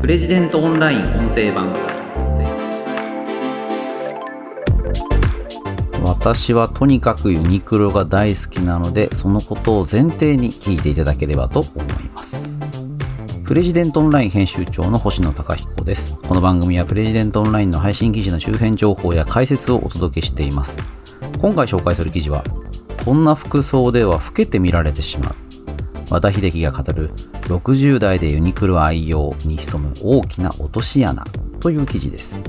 プレジデントオンライン音声版。私はとにかくユニクロが大好きなのでそのことを前提に聞いていただければと思います。プレジデントオンライン編集長の星野貴彦です。この番組はプレジデントオンラインの配信記事の周辺情報や解説をお届けしています。今回紹介する記事はこんな服装では老けて見られてしまう。和田秀樹が語る60代でユニクロ愛用に潜む大きな落とし穴という記事です。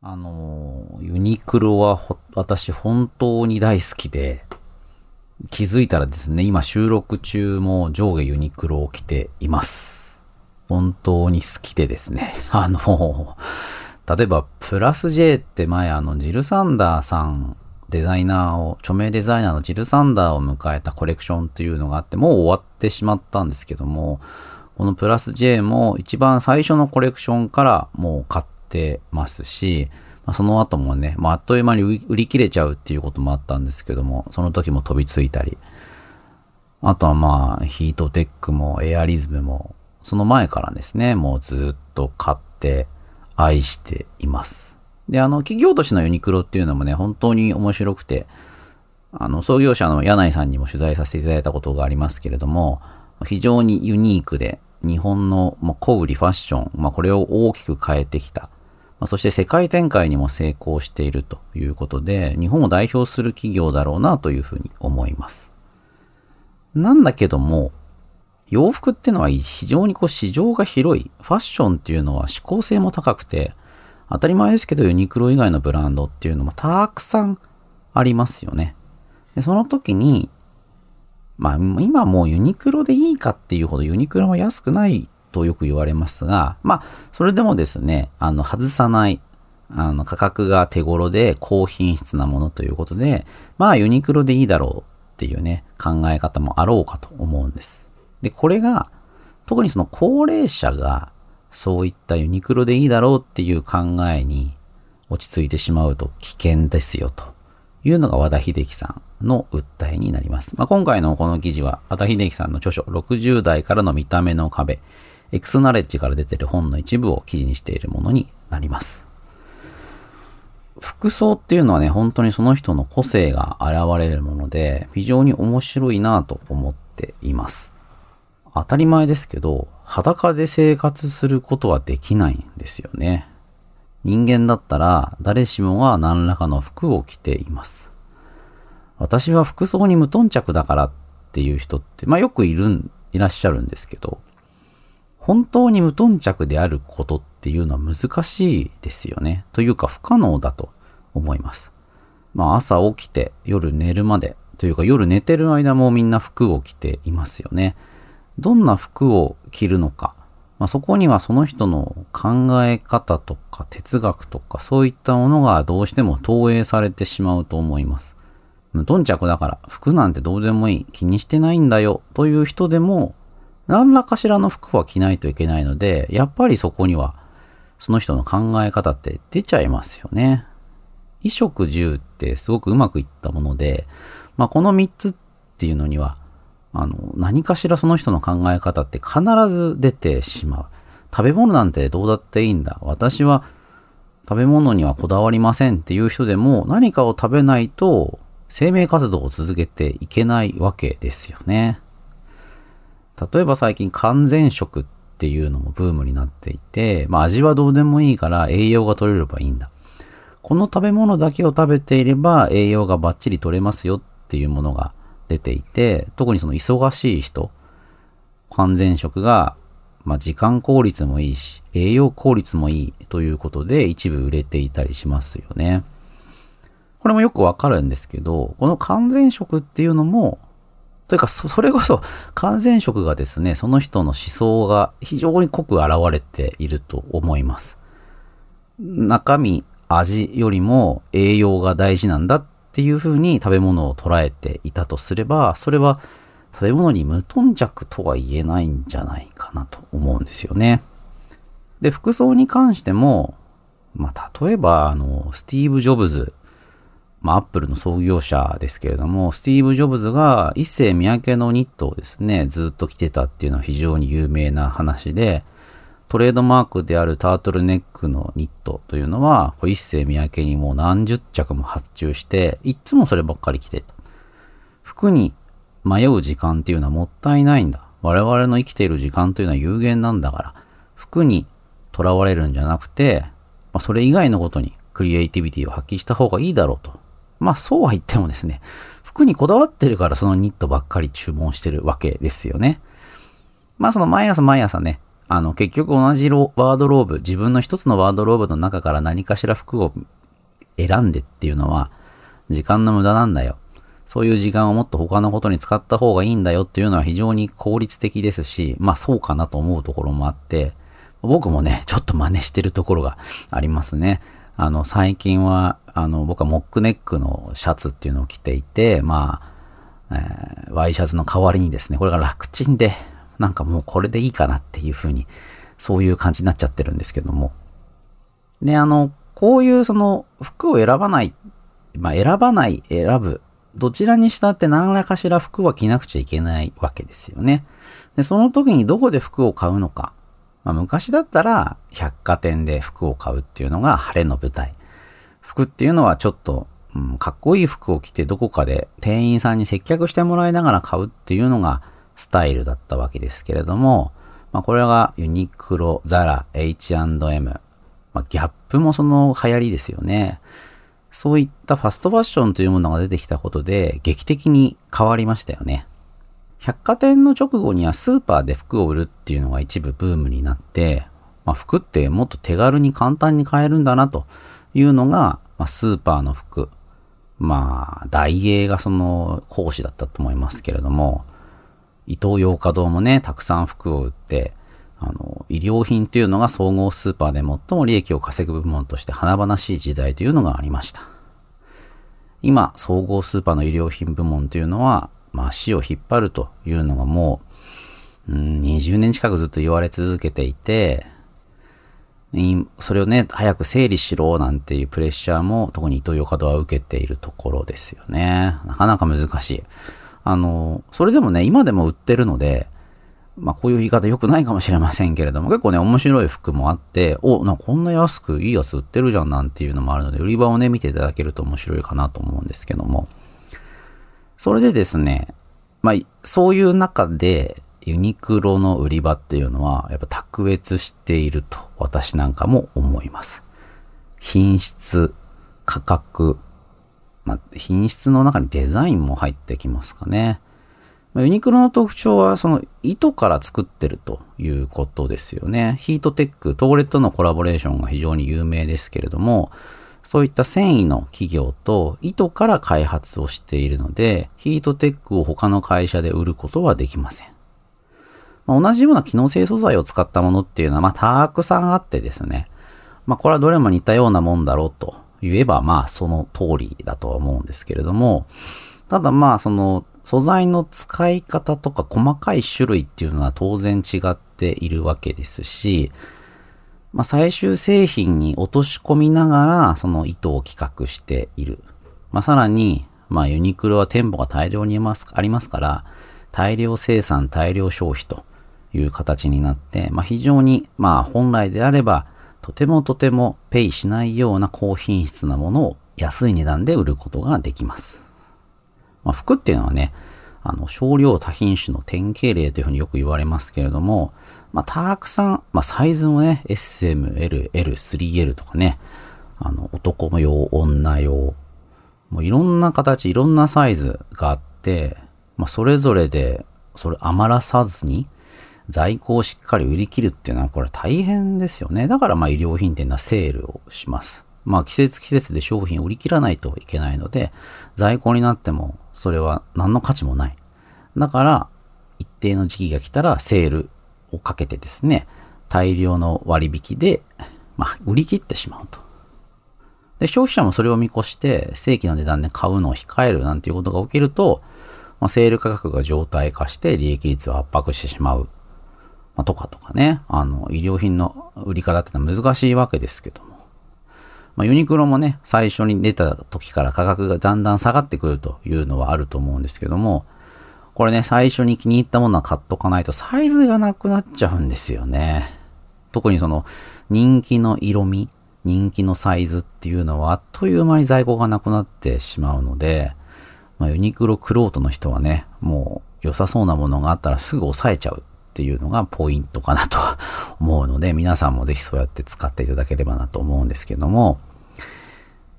あのユニクロは私本当に大好きで気づいたらですね今収録中も上下ユニクロを着ています。本当に好きでですね。あの例えば、プラス J って前あの、ジルサンダーさん、デザイナーを、著名デザイナーのジルサンダーを迎えたコレクションというのがあって、もう終わってしまったんですけども、このプラス J も一番最初のコレクションからもう買ってますし、ま、その後もね、まあ、あっという間に売り切れちゃうっていうこともあったんですけども、その時も飛びついたり、あとはまあ、ヒートテックもエアリズムも、その前からですね、もうずっと買って、愛しています。で、あの、企業としてのユニクロっていうのもね、本当に面白くて、あの、創業者の柳井さんにも取材させていただいたことがありますけれども、非常にユニークで、日本の、ま小売りファッション、まあ、これを大きく変えてきた。まあ、そして世界展開にも成功しているということで、日本を代表する企業だろうなというふうに思います。なんだけども、洋服っていうのは非常にこう市場が広い。ファッションっていうのは指向性も高くて、当たり前ですけどユニクロ以外のブランドっていうのもたくさんありますよね。でその時に、まあ今もうユニクロでいいかっていうほどユニクロは安くないとよく言われますが、まあそれでもですね、あの外さない、あの価格が手頃で高品質なものということで、まあユニクロでいいだろうっていうね、考え方もあろうかと思うんです。で、これが、特にその高齢者が、そういったユニクロでいいだろうっていう考えに落ち着いてしまうと危険ですよというのが和田秀樹さんの訴えになります。まあ、今回のこの記事は和田秀樹さんの著書60代からの見た目の壁、エクスナレッジから出てる本の一部を記事にしているものになります。服装っていうのはね、本当にその人の個性が現れるもので、非常に面白いなと思っています。当たり前ですけど、裸で生活することはできないんですよね。人間だったら誰しもが何らかの服を着ています。私は服装に無頓着だからっていう人って、まあよくいるん、いらっしゃるんですけど、本当に無頓着であることっていうのは難しいですよね。というか不可能だと思います。まあ朝起きて夜寝るまでというか夜寝てる間もみんな服を着ていますよね。どんな服を着るのか、まあ、そこにはその人の考え方とか哲学とかそういったものがどうしても投影されてしまうと思います。頓着だから服なんてどうでもいい気にしてないんだよという人でも何らかしらの服は着ないといけないのでやっぱりそこにはその人の考え方って出ちゃいますよね。衣食住ってすごくうまくいったもので、まあ、この3つっていうのにはあの、何かしらその人の考え方って必ず出てしまう。食べ物なんてどうだっていいんだ。私は食べ物にはこだわりませんっていう人でも何かを食べないと生命活動を続けていけないわけですよね。例えば最近完全食っていうのもブームになっていて、まあ味はどうでもいいから栄養が取れればいいんだ。この食べ物だけを食べていれば栄養がバッチリ取れますよっていうものが出ていて、特にその忙しい人、完全食が、まあ、時間効率もいいし、栄養効率もいいということで一部売れていたりしますよね。これもよくわかるんですけど、この完全食っていうのも、というか、それこそ完全食がですね、その人の思想が非常に濃く現れていると思います。中身、味よりも栄養が大事なんだっっていうふうに食べ物を捉えていたとすれば、それは食べ物に無頓着とは言えないんじゃないかなと思うんですよね。で、服装に関しても、まあ、例えば、あの、スティーブ・ジョブズ、ま、アップルの創業者ですけれども、スティーブ・ジョブズが一世三宅のニットをですね、ずっと着てたっていうのは非常に有名な話で、トレードマークであるタートルネックのニットというのは、一世三宅にもう何十着も発注して、いつもそればっかり着てた。服に迷う時間っていうのはもったいないんだ。我々の生きている時間というのは有限なんだから、服に囚われるんじゃなくて、まあ、それ以外のことにクリエイティビティを発揮した方がいいだろうと。まあそうは言ってもですね、服にこだわってるからそのニットばっかり注文してるわけですよね。まあその毎朝毎朝ね、あの結局同じワードローブ、自分の一つのワードローブの中から何かしら服を選んでっていうのは時間の無駄なんだよ。そういう時間をもっと他のことに使った方がいいんだよっていうのは非常に効率的ですし、まあそうかなと思うところもあって、僕もね、ちょっと真似してるところがありますね。あの、最近は、あの、僕はモックネックのシャツっていうのを着ていて、まあ、えー、ワイシャツの代わりにですね、これが楽ちんで、なんかもうこれでいいかなっていうふうに、そういう感じになっちゃってるんですけども。で、あの、こういうその服を選ばない、まあ選ばない、選ぶどちらにしたって何らかしら服は着なくちゃいけないわけですよね。で、その時にどこで服を買うのか。まあ、昔だったら百貨店で服を買うっていうのが晴れの舞台。服っていうのはちょっと、うん、かっこいい服を着てどこかで店員さんに接客してもらいながら買うっていうのがスタイルだったわけですけれども、まあ、これがユニクロ、ザラ、H&M、まあ、ギャップもその流行りですよね。そういったファストファッションというものが出てきたことで劇的に変わりましたよね。百貨店の直後にはスーパーで服を売るっていうのが一部ブームになって、まあ、服ってもっと手軽に簡単に買えるんだなというのが、まあ、スーパーの服。まあ、大英がその講師だったと思いますけれども、伊東洋華堂もね、たくさん服を売って、あの、医療品というのが総合スーパーで最も利益を稼ぐ部門として華々しい時代というのがありました。今、総合スーパーの医療品部門というのは、まあ、足を引っ張るというのがもう、うん、20年近くずっと言われ続けていて、それをね、早く整理しろなんていうプレッシャーも、特に伊藤洋華堂は受けているところですよね。なかなか難しい。あの、それでもね、今でも売ってるので、まあこういう言い方良くないかもしれませんけれども、結構ね、面白い服もあって、お、なこんな安くいいやつ売ってるじゃんなんていうのもあるので、売り場をね、見ていただけると面白いかなと思うんですけども。それでですね、まあ、そういう中で、ユニクロの売り場っていうのは、やっぱ卓越していると、私なんかも思います。品質、価格、まあ、品質の中にデザインも入ってきますかね。まユニクロの特徴は、その糸から作ってるということですよね。ヒートテック、トーレットのコラボレーションが非常に有名ですけれども、そういった繊維の企業と糸から開発をしているので、ヒートテックを他の会社で売ることはできません。まあ、同じような機能性素材を使ったものっていうのは、まあ、たくさんあってですね。まあ、これはどれも似たようなもんだろうと言えば、まあ、その通りだとは思うんですけれども、ただまあ、その、素材の使い方とか細かい種類っていうのは当然違っているわけですし、まあ、最終製品に落とし込みながらその糸を企画している。まあ、さらに、まあ、ユニクロは店舗が大量にありますから、大量生産、大量消費という形になって、まあ、非常に、まあ、本来であれば、とてもとてもペイしないような高品質なものを安い値段で売ることができます。まあ、服っていうのはね、あの、少量多品種の典型例というふうによく言われますけれども、まあ、たくさん、まあ、サイズもね、SM、L、L、3L とかね、あの、男用、女用、もういろんな形、いろんなサイズがあって、まあ、それぞれで、それ余らさずに、在庫をしっかり売り切るっていうのはこれ大変ですよね。だからまあ医療品店はセールをします。まあ季節季節で商品を売り切らないといけないので、在庫になってもそれは何の価値もない。だから、一定の時期が来たらセールをかけてですね、大量の割引で、まあ、売り切ってしまうと。で、消費者もそれを見越して、正規の値段で買うのを控えるなんていうことが起きると、まあ、セール価格が常態化して利益率を圧迫してしまう。まあ、とかとかね、あの、医療品の売り方ってのは難しいわけですけども。まあ、ユニクロもね、最初に出た時から価格がだんだん下がってくるというのはあると思うんですけども、これね、最初に気に入ったものは買っとかないとサイズがなくなっちゃうんですよね。特にその人気の色味、人気のサイズっていうのはあっという間に在庫がなくなってしまうので、まあ、ユニクロクロートの人はね、もう良さそうなものがあったらすぐ抑えちゃうっていうのがポイントかなと思うので、皆さんもぜひそうやって使っていただければなと思うんですけども、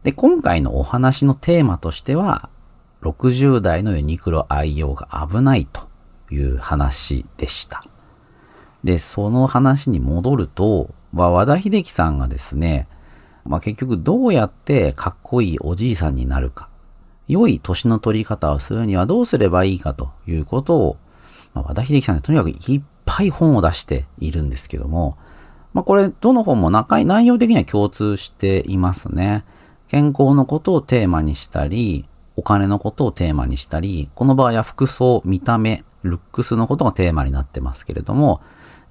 で、今回のお話のテーマとしては、60代のユニクロ愛用が危ないという話でした。で、その話に戻ると、まあ、和田秀樹さんがですね、まあ、結局どうやってかっこいいおじいさんになるか、良い年の取り方をするにはどうすればいいかということを、まあ、和田秀樹さんってとにかくいっぱい本を出しているんですけども、まあ、これ、どの本も中内容的には共通していますね。健康のことをテーマにしたり、お金のことをテーマにしたり、この場合は服装、見た目、ルックスのことがテーマになってますけれども、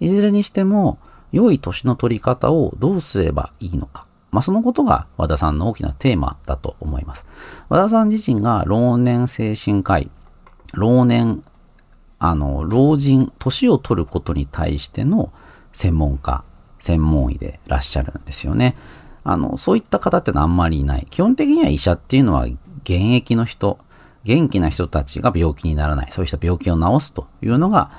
いずれにしても、良い年の取り方をどうすればいいのか。まあ、そのことが和田さんの大きなテーマだと思います。和田さん自身が老年精神科医、老年、あの、老人、年を取ることに対しての専門家、専門医でいらっしゃるんですよね。あの、そういった方ってのはあんまりいない。基本的には医者っていうのは現役の人、元気な人たちが病気にならない、そういう人病気を治すというのが、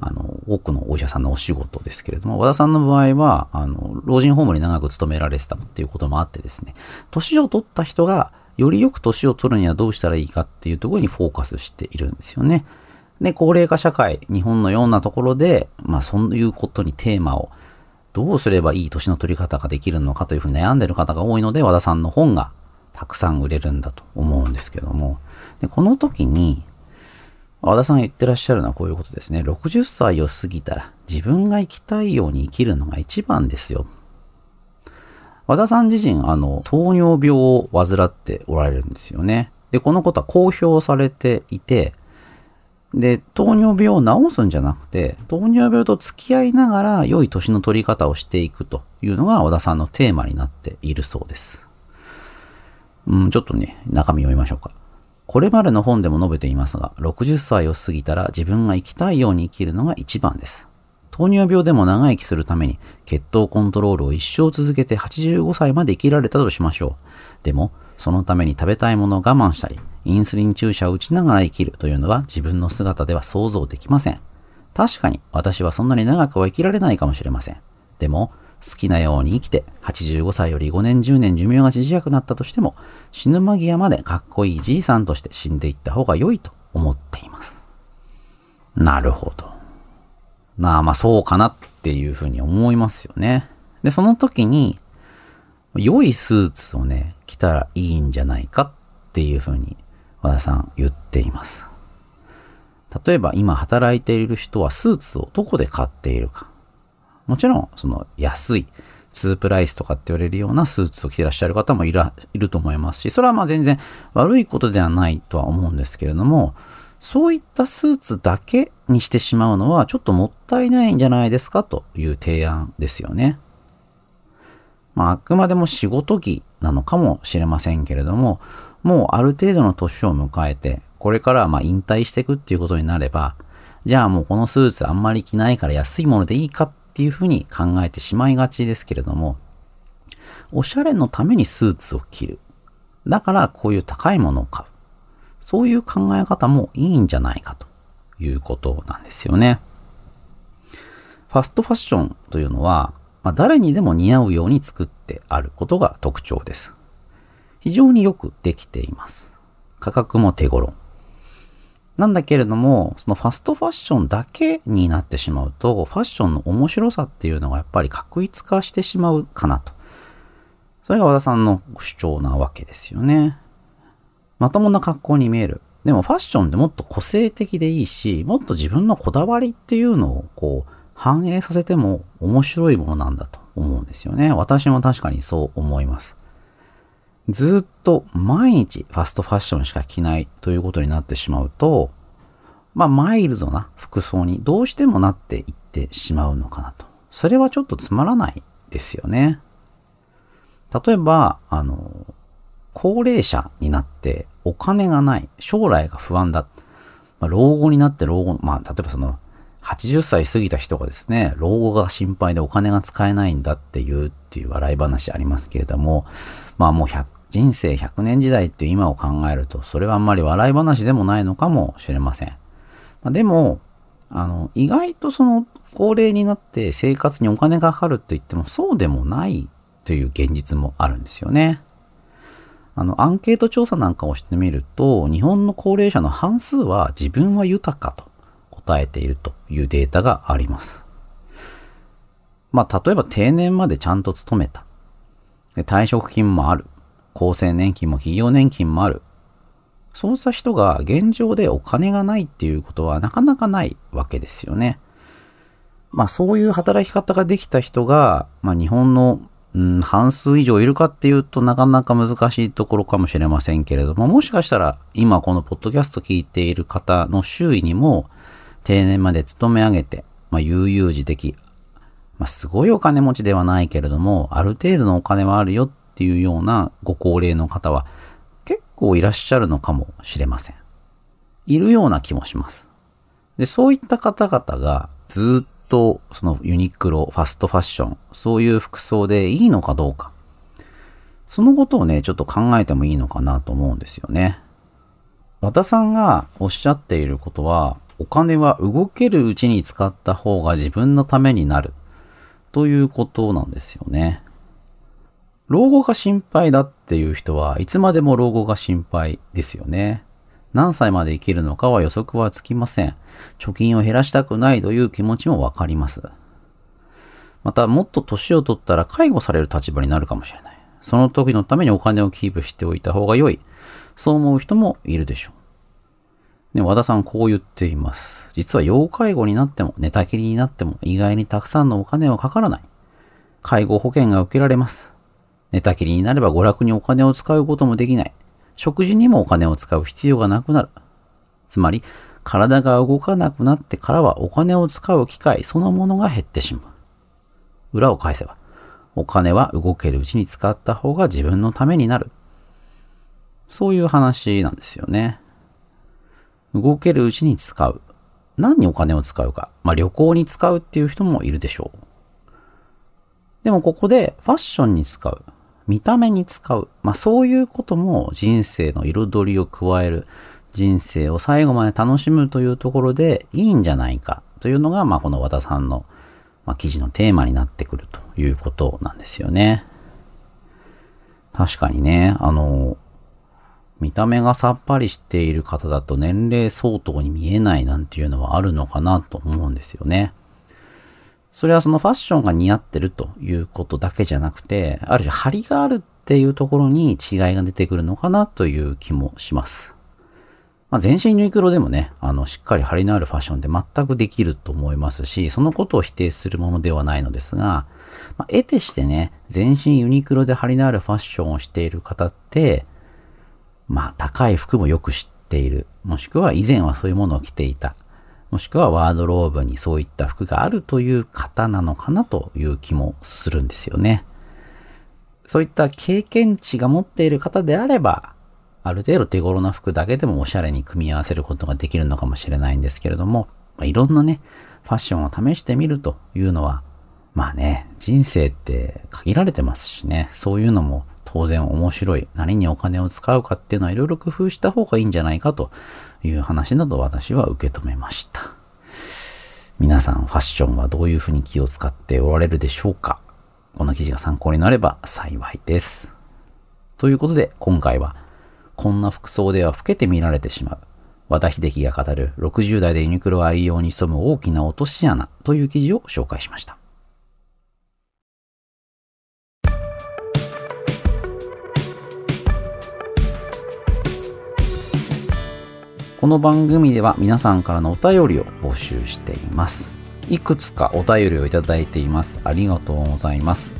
あの、多くのお医者さんのお仕事ですけれども、和田さんの場合は、あの、老人ホームに長く勤められてたっていうこともあってですね、年を取った人が、よりよく年を取るにはどうしたらいいかっていうところにフォーカスしているんですよね。で、高齢化社会、日本のようなところで、まあそういうことにテーマを、どうすればいい年の取り方ができるのかというふうに悩んでる方が多いので、和田さんの本がたくさん売れるんだと思うんですけども、でこの時に、和田さんが言ってらっしゃるのはこういうことですね。60歳を過ぎたら自分が生きたいように生きるのが一番ですよ。和田さん自身、あの、糖尿病を患っておられるんですよね。で、このことは公表されていて、で、糖尿病を治すんじゃなくて、糖尿病と付き合いながら良い年の取り方をしていくというのが和田さんのテーマになっているそうです。うん、ちょっとね、中身読みましょうか。これまでの本でも述べていますが、60歳を過ぎたら自分が生きたいように生きるのが一番です。糖尿病でも長生きするために血糖コントロールを一生続けて85歳まで生きられたとしましょう。でも、そのために食べたいものを我慢したり、インスリン注射を打ちながら生きるというのは自分の姿では想像できません。確かに私はそんなに長くは生きられないかもしれません。でも、好きなように生きて、85歳より5年10年寿命が短くなったとしても、死ぬ間際までかっこいいじいさんとして死んでいった方が良いと思っています。なるほど。まあまあそうかなっていうふうに思いますよね。で、その時に、良いスーツをね、着たらいいんじゃないかっていうふうに和田さん言っています。例えば今働いている人はスーツをどこで買っているか。もちろん、その安い、2プライスとかって言われるようなスーツを着てらっしゃる方もいらいると思いますし、それはまあ全然悪いことではないとは思うんですけれども、そういったスーツだけにしてしまうのはちょっともったいないんじゃないですかという提案ですよね。まあ、あくまでも仕事着なのかもしれませんけれども、もうある程度の年を迎えて、これからはま引退していくっていうことになれば、じゃあもうこのスーツあんまり着ないから安いものでいいかっていうふうに考えてしまいがちですけれども、おしゃれのためにスーツを着る。だからこういう高いものを買う。そういう考え方もいいんじゃないかということなんですよね。ファストファッションというのは、まあ、誰にでも似合うように作ってあることが特徴です。非常によくできています。価格も手頃。なんだけれども、そのファストファッションだけになってしまうと、ファッションの面白さっていうのがやっぱり確一化してしまうかなと。それが和田さんの主張なわけですよね。まともな格好に見える。でもファッションってもっと個性的でいいし、もっと自分のこだわりっていうのをこう反映させても面白いものなんだと思うんですよね。私も確かにそう思います。ずっと毎日ファストファッションしか着ないということになってしまうと、まあ、マイルドな服装にどうしてもなっていってしまうのかなと。それはちょっとつまらないですよね。例えば、あの、高齢者になってお金がない、将来が不安だ。まあ、老後になって老後、まあ、例えばその、80歳過ぎた人がですね、老後が心配でお金が使えないんだっていうっていう笑い話ありますけれども、まあもう100、人生100年時代っていう今を考えると、それはあんまり笑い話でもないのかもしれません。まあ、でも、あの、意外とその高齢になって生活にお金がかかると言ってもそうでもないという現実もあるんですよね。あの、アンケート調査なんかをしてみると、日本の高齢者の半数は自分は豊かと答えているというデータがあります。まあ、例えば定年までちゃんと勤めた。で退職金もある。厚生年金も企業年金もある。そうした人が現状でお金がないっていうことはなかなかないわけですよね。まあそういう働き方ができた人が、まあ日本の、うん、半数以上いるかっていうとなかなか難しいところかもしれませんけれども、もしかしたら今このポッドキャスト聞いている方の周囲にも定年まで勤め上げて、まあ悠々自適、まあすごいお金持ちではないけれども、ある程度のお金はあるよっていうようなご高齢の方は結構いらっしゃるのかもしれません。いるような気もします。で、そういった方々がずっとそのユニクロ、ファストファッション、そういう服装でいいのかどうか。そのことをね、ちょっと考えてもいいのかなと思うんですよね。和田さんがおっしゃっていることは、お金は動けるうちに使った方が自分のためになるということなんですよね。老後が心配だっていう人はいつまでも老後が心配ですよね。何歳まで生きるのかは予測はつきません。貯金を減らしたくないという気持ちもわかります。また、もっと年を取ったら介護される立場になるかもしれない。その時のためにお金をキープしておいた方が良い。そう思う人もいるでしょう。ね、和田さんこう言っています。実は要介護になっても寝たきりになっても意外にたくさんのお金はかからない。介護保険が受けられます。寝たきりになれば娯楽にお金を使うこともできない。食事にもお金を使う必要がなくなる。つまり、体が動かなくなってからはお金を使う機会そのものが減ってしまう。裏を返せば、お金は動けるうちに使った方が自分のためになる。そういう話なんですよね。動けるうちに使う。何にお金を使うか。まあ旅行に使うっていう人もいるでしょう。でもここでファッションに使う。見た目に使う。まあそういうことも人生の彩りを加える。人生を最後まで楽しむというところでいいんじゃないかというのが、まあこの和田さんの、まあ、記事のテーマになってくるということなんですよね。確かにね、あの、見た目がさっぱりしている方だと年齢相当に見えないなんていうのはあるのかなと思うんですよね。それはそのファッションが似合ってるということだけじゃなくて、ある種張りがあるっていうところに違いが出てくるのかなという気もします。まあ、全身ユニクロでもね、あの、しっかり張りのあるファッションって全くできると思いますし、そのことを否定するものではないのですが、まあ、得てしてね、全身ユニクロで張りのあるファッションをしている方って、まあ、高い服もよく知っている。もしくは以前はそういうものを着ていた。もしくはワードローブにそういった服があるという方なのかなという気もするんですよね。そういった経験値が持っている方であれば、ある程度手頃な服だけでもおしゃれに組み合わせることができるのかもしれないんですけれども、まあ、いろんなね、ファッションを試してみるというのは、まあね、人生って限られてますしね、そういうのも当然面白い。何にお金を使うかっていうのはいろいろ工夫した方がいいんじゃないかという話など私は受け止めました。皆さんファッションはどういうふうに気を使っておられるでしょうか？この記事が参考になれば幸いです。ということで今回はこんな服装では老けて見られてしまう。和田秀樹が語る60代でユニクロ愛用に潜む大きな落とし穴という記事を紹介しました。この番組では皆さんからのお便りを募集しています。いくつかお便りをいただいています。ありがとうございます。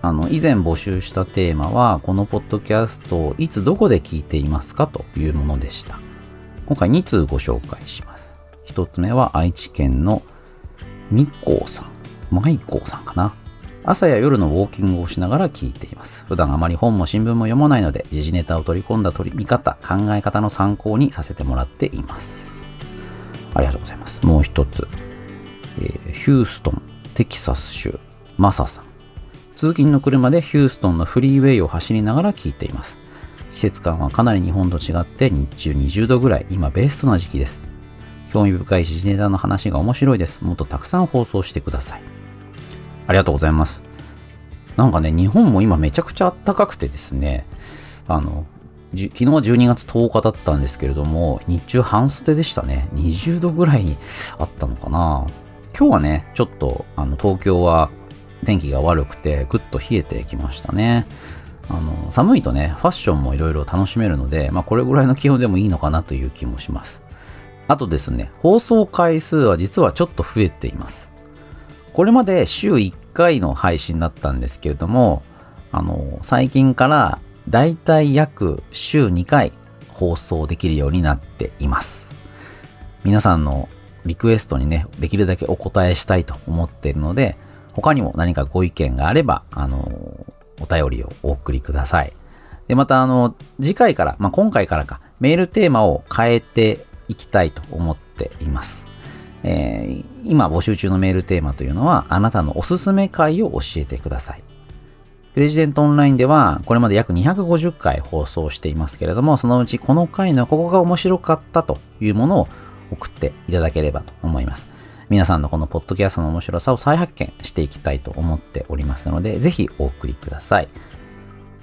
あの、以前募集したテーマは、このポッドキャストをいつどこで聞いていますかというものでした。今回2通ご紹介します。1つ目は愛知県のみこうさん、まいこうさんかな。朝や夜のウォーキングをしながら聞いています。普段あまり本も新聞も読まないので、時事ネタを取り込んだ取り見方、考え方の参考にさせてもらっています。ありがとうございます。もう一つ。えー、ヒューストン、テキサス州、マサさん。通勤の車でヒューストンのフリーウェイを走りながら聞いています。季節感はかなり日本と違って日中20度ぐらい、今ベストな時期です。興味深い時事ネタの話が面白いです。もっとたくさん放送してください。ありがとうございます。なんかね、日本も今めちゃくちゃ暖かくてですね、あの、昨日は12月10日だったんですけれども、日中半袖でしたね。20度ぐらいにあったのかな。今日はね、ちょっとあの東京は天気が悪くてぐっと冷えてきましたね。あの寒いとね、ファッションもいろいろ楽しめるので、まあ、これぐらいの気温でもいいのかなという気もします。あとですね、放送回数は実はちょっと増えています。これまで週1回の配信だったんですけれども、あの、最近からだいたい約週2回放送できるようになっています。皆さんのリクエストにね、できるだけお答えしたいと思っているので、他にも何かご意見があれば、あの、お便りをお送りください。で、また、あの、次回から、まあ、今回からか、メールテーマを変えていきたいと思っています。えー、今募集中のメールテーマというのは、あなたのおすすめ回を教えてください。プレジデントオンラインでは、これまで約250回放送していますけれども、そのうちこの回のここが面白かったというものを送っていただければと思います。皆さんのこのポッドキャストの面白さを再発見していきたいと思っておりますので、ぜひお送りください。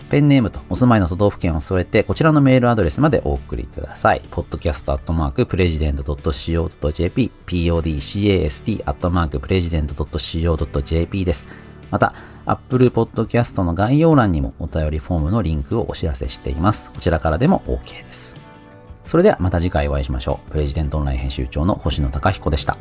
ペンネームとお住まいの都道府県を添えて、こちらのメールアドレスまでお送りください。podcast.president.co.jp、podcast.president.co.jp です。また、Apple Podcast の概要欄にもお便りフォームのリンクをお知らせしています。こちらからでも OK です。それではまた次回お会いしましょう。プレジデントオンライン編集長の星野貴彦でした。